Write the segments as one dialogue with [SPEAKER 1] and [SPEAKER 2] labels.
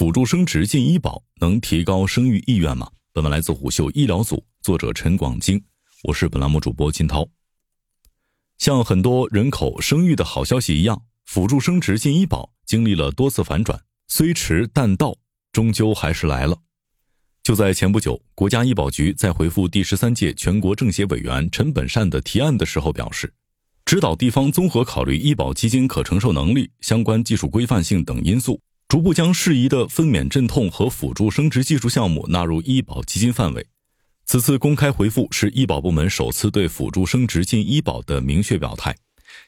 [SPEAKER 1] 辅助生殖进医保能提高生育意愿吗？本文来自虎嗅医疗组，作者陈广京，我是本栏目主播金涛。像很多人口生育的好消息一样，辅助生殖进医保经历了多次反转，虽迟但到，终究还是来了。就在前不久，国家医保局在回复第十三届全国政协委员陈本善的提案的时候表示，指导地方综合考虑医保基金可承受能力、相关技术规范性等因素。逐步将适宜的分娩镇痛和辅助生殖技术项目纳入医保基金范围。此次公开回复是医保部门首次对辅助生殖进医保的明确表态。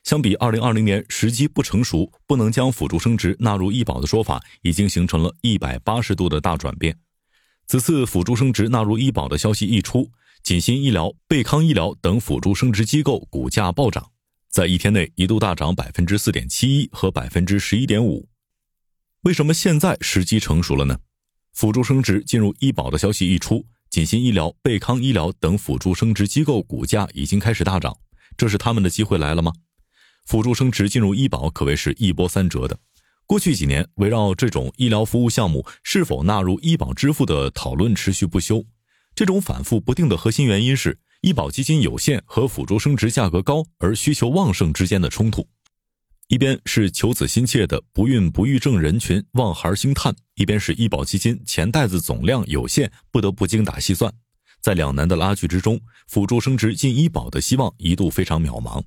[SPEAKER 1] 相比2020年时机不成熟、不能将辅助生殖纳入医保的说法，已经形成了一百八十度的大转变。此次辅助生殖纳入医保的消息一出，锦新医疗、贝康医疗等辅助生殖机构股价暴涨，在一天内一度大涨百分之四点七一和百分之十一点五。为什么现在时机成熟了呢？辅助生殖进入医保的消息一出，锦新医疗、贝康医疗等辅助生殖机构股价已经开始大涨，这是他们的机会来了吗？辅助生殖进入医保可谓是一波三折的。过去几年，围绕这种医疗服务项目是否纳入医保支付的讨论持续不休。这种反复不定的核心原因是医保基金有限和辅助生殖价格高而需求旺盛之间的冲突。一边是求子心切的不孕不育症人群望孩兴叹，一边是医保基金钱袋子总量有限，不得不精打细算。在两难的拉锯之中，辅助生殖进医保的希望一度非常渺茫。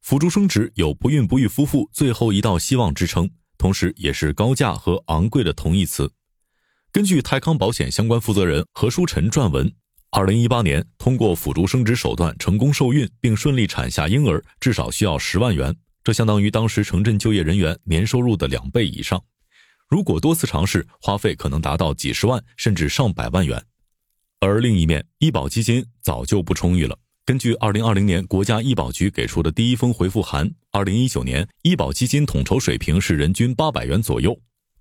[SPEAKER 1] 辅助生殖有不孕不育夫妇最后一道希望之称，同时也是高价和昂贵的同义词。根据泰康保险相关负责人何书晨撰文，二零一八年通过辅助生殖手段成功受孕并顺利产下婴儿，至少需要十万元。这相当于当时城镇就业人员年收入的两倍以上。如果多次尝试，花费可能达到几十万甚至上百万元。而另一面，医保基金早就不充裕了。根据2020年国家医保局给出的第一封回复函，2019年医保基金统筹水平是人均800元左右。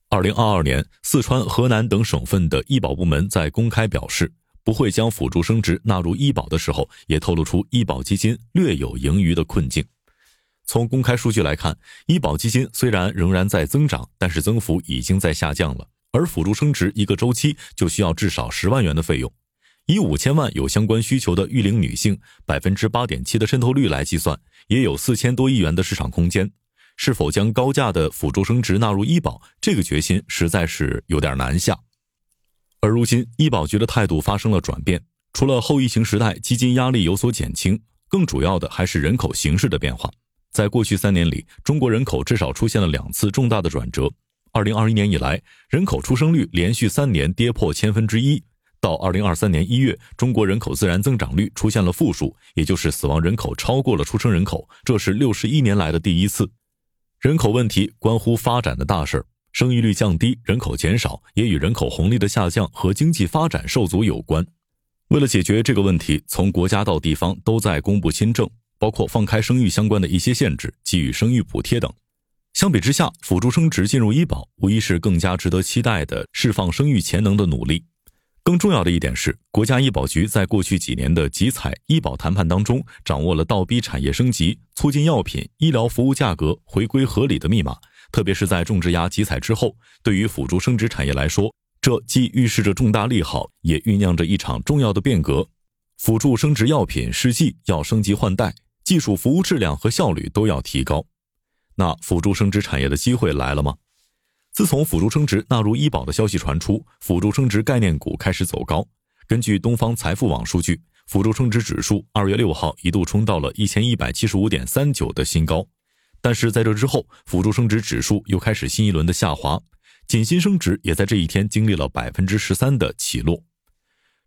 [SPEAKER 1] 2022年，四川、河南等省份的医保部门在公开表示不会将辅助生殖纳入医保的时候，也透露出医保基金略有盈余的困境。从公开数据来看，医保基金虽然仍然在增长，但是增幅已经在下降了。而辅助生殖一个周期就需要至少十万元的费用，以五千万有相关需求的育龄女性百分之八点七的渗透率来计算，也有四千多亿元的市场空间。是否将高价的辅助生殖纳入医保，这个决心实在是有点难下。而如今，医保局的态度发生了转变，除了后疫情时代基金压力有所减轻，更主要的还是人口形势的变化。在过去三年里，中国人口至少出现了两次重大的转折。二零二一年以来，人口出生率连续三年跌破千分之一。到二零二三年一月，中国人口自然增长率出现了负数，也就是死亡人口超过了出生人口，这是六十一年来的第一次。人口问题关乎发展的大事儿，生育率降低、人口减少，也与人口红利的下降和经济发展受阻有关。为了解决这个问题，从国家到地方都在公布新政。包括放开生育相关的一些限制，给予生育补贴等。相比之下，辅助生殖进入医保，无疑是更加值得期待的释放生育潜能的努力。更重要的一点是，国家医保局在过去几年的集采医保谈判当中，掌握了倒逼产业升级、促进药品、医疗服务价格回归合理的密码。特别是在种植牙集采之后，对于辅助生殖产业来说，这既预示着重大利好，也酝酿着一场重要的变革。辅助生殖药品试剂要升级换代。技术服务质量和效率都要提高，那辅助生殖产业的机会来了吗？自从辅助生殖纳入医保的消息传出，辅助生殖概念股开始走高。根据东方财富网数据，辅助生殖指数二月六号一度冲到了一千一百七十五点三九的新高，但是在这之后，辅助生殖指数又开始新一轮的下滑，锦新生殖也在这一天经历了百分之十三的起落，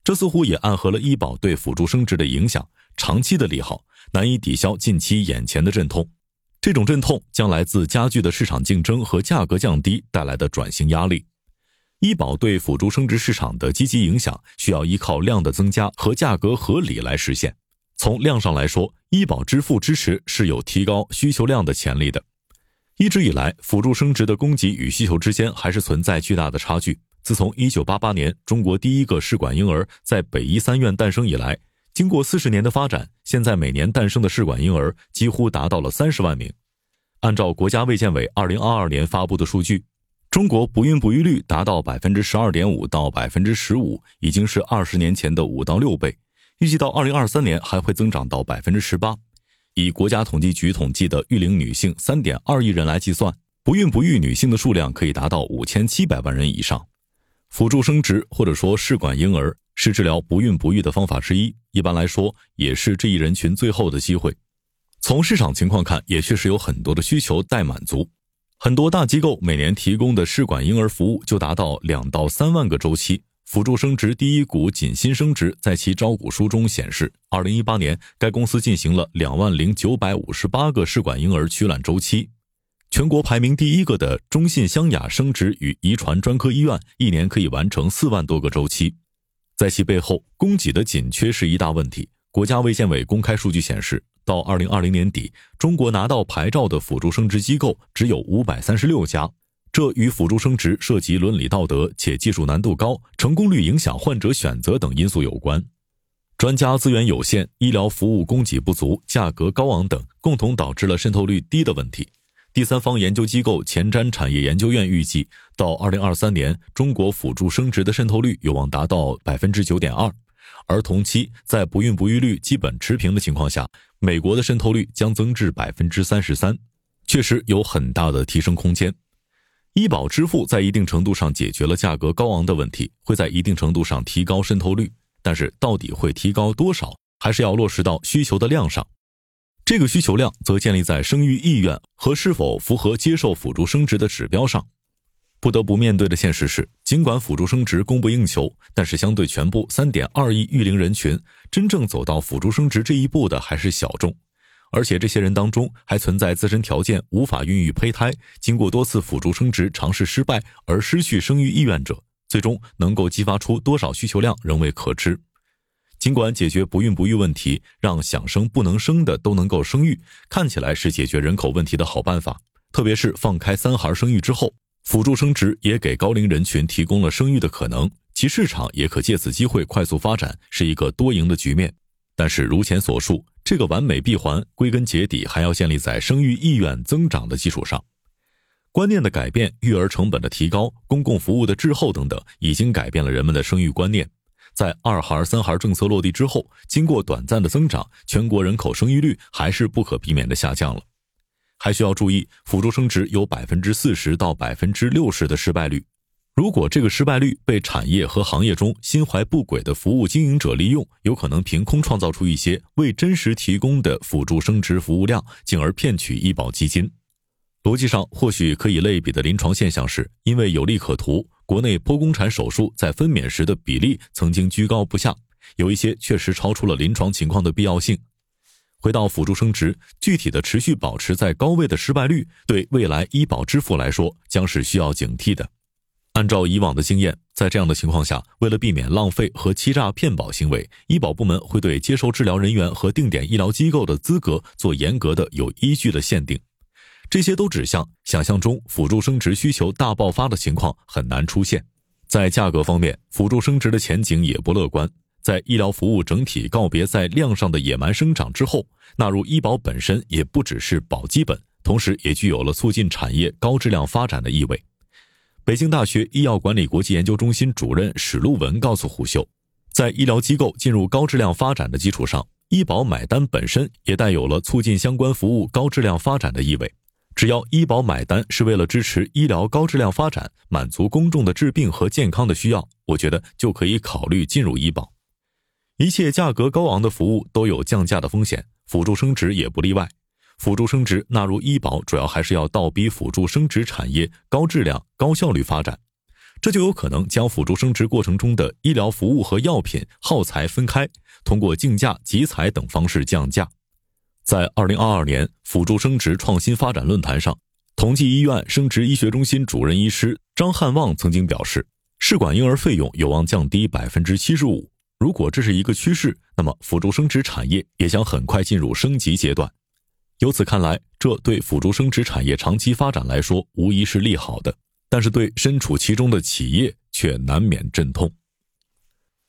[SPEAKER 1] 这似乎也暗合了医保对辅助生殖的影响。长期的利好难以抵消近期眼前的阵痛，这种阵痛将来自加剧的市场竞争和价格降低带来的转型压力。医保对辅助生殖市场的积极影响，需要依靠量的增加和价格合理来实现。从量上来说，医保支付支持是有提高需求量的潜力的。一直以来，辅助生殖的供给与需求之间还是存在巨大的差距。自从1988年中国第一个试管婴儿在北医三院诞生以来。经过四十年的发展，现在每年诞生的试管婴儿几乎达到了三十万名。按照国家卫健委二零二二年发布的数据，中国不孕不育率达到百分之十二点五到百分之十五，已经是二十年前的五到六倍。预计到二零二三年还会增长到百分之十八。以国家统计局统计的育龄女性三点二亿人来计算，不孕不育女性的数量可以达到五千七百万人以上。辅助生殖或者说试管婴儿是治疗不孕不育的方法之一，一般来说也是这一人群最后的机会。从市场情况看，也确实有很多的需求待满足。很多大机构每年提供的试管婴儿服务就达到两到三万个周期。辅助生殖第一股锦新生殖在其招股书中显示，二零一八年该公司进行了两万零九百五十八个试管婴儿取卵周期。全国排名第一个的中信湘雅生殖与遗传专科医院一年可以完成四万多个周期。在其背后，供给的紧缺是一大问题。国家卫健委公开数据显示。到二零二零年底，中国拿到牌照的辅助生殖机构只有五百三十六家，这与辅助生殖涉及伦理道德且技术难度高、成功率影响患者选择等因素有关。专家资源有限、医疗服务供给不足、价格高昂等，共同导致了渗透率低的问题。第三方研究机构前瞻产业研究院预计，到二零二三年，中国辅助生殖的渗透率有望达到百分之九点二。而同期在不孕不育率基本持平的情况下，美国的渗透率将增至百分之三十三，确实有很大的提升空间。医保支付在一定程度上解决了价格高昂的问题，会在一定程度上提高渗透率，但是到底会提高多少，还是要落实到需求的量上。这个需求量则建立在生育意愿和是否符合接受辅助生殖的指标上。不得不面对的现实是，尽管辅助生殖供不应求，但是相对全部三点二亿育龄人群，真正走到辅助生殖这一步的还是小众。而且这些人当中，还存在自身条件无法孕育胚胎，经过多次辅助生殖尝试失败而失去生育意愿者，最终能够激发出多少需求量仍未可知。尽管解决不孕不育问题，让想生不能生的都能够生育，看起来是解决人口问题的好办法，特别是放开三孩生育之后。辅助生殖也给高龄人群提供了生育的可能，其市场也可借此机会快速发展，是一个多赢的局面。但是如前所述，这个完美闭环归根结底还要建立在生育意愿增长的基础上。观念的改变、育儿成本的提高、公共服务的滞后等等，已经改变了人们的生育观念。在二孩、三孩政策落地之后，经过短暂的增长，全国人口生育率还是不可避免的下降了。还需要注意，辅助生殖有百分之四十到百分之六十的失败率。如果这个失败率被产业和行业中心怀不轨的服务经营者利用，有可能凭空创造出一些未真实提供的辅助生殖服务量，进而骗取医保基金。逻辑上或许可以类比的临床现象是，因为有利可图，国内剖宫产手术在分娩时的比例曾经居高不下，有一些确实超出了临床情况的必要性。回到辅助生殖，具体的持续保持在高位的失败率，对未来医保支付来说将是需要警惕的。按照以往的经验，在这样的情况下，为了避免浪费和欺诈骗保行为，医保部门会对接受治疗人员和定点医疗机构的资格做严格的、有依据的限定。这些都指向想象中辅助生殖需求大爆发的情况很难出现。在价格方面，辅助生殖的前景也不乐观。在医疗服务整体告别在量上的野蛮生长之后，纳入医保本身也不只是保基本，同时也具有了促进产业高质量发展的意味。北京大学医药管理国际研究中心主任史路文告诉虎嗅，在医疗机构进入高质量发展的基础上，医保买单本身也带有了促进相关服务高质量发展的意味。只要医保买单是为了支持医疗高质量发展，满足公众的治病和健康的需要，我觉得就可以考虑进入医保。一切价格高昂的服务都有降价的风险，辅助生殖也不例外。辅助生殖纳入医保，主要还是要倒逼辅助生殖产业高质量、高效率发展，这就有可能将辅助生殖过程中的医疗服务和药品耗材分开，通过竞价、集采等方式降价。在二零二二年辅助生殖创新发展论坛上，同济医院生殖医学中心主任医师张汉旺曾经表示，试管婴儿费用有望降低百分之七十五。如果这是一个趋势，那么辅助生殖产业也将很快进入升级阶段。由此看来，这对辅助生殖产业长期发展来说无疑是利好的，但是对身处其中的企业却难免阵痛。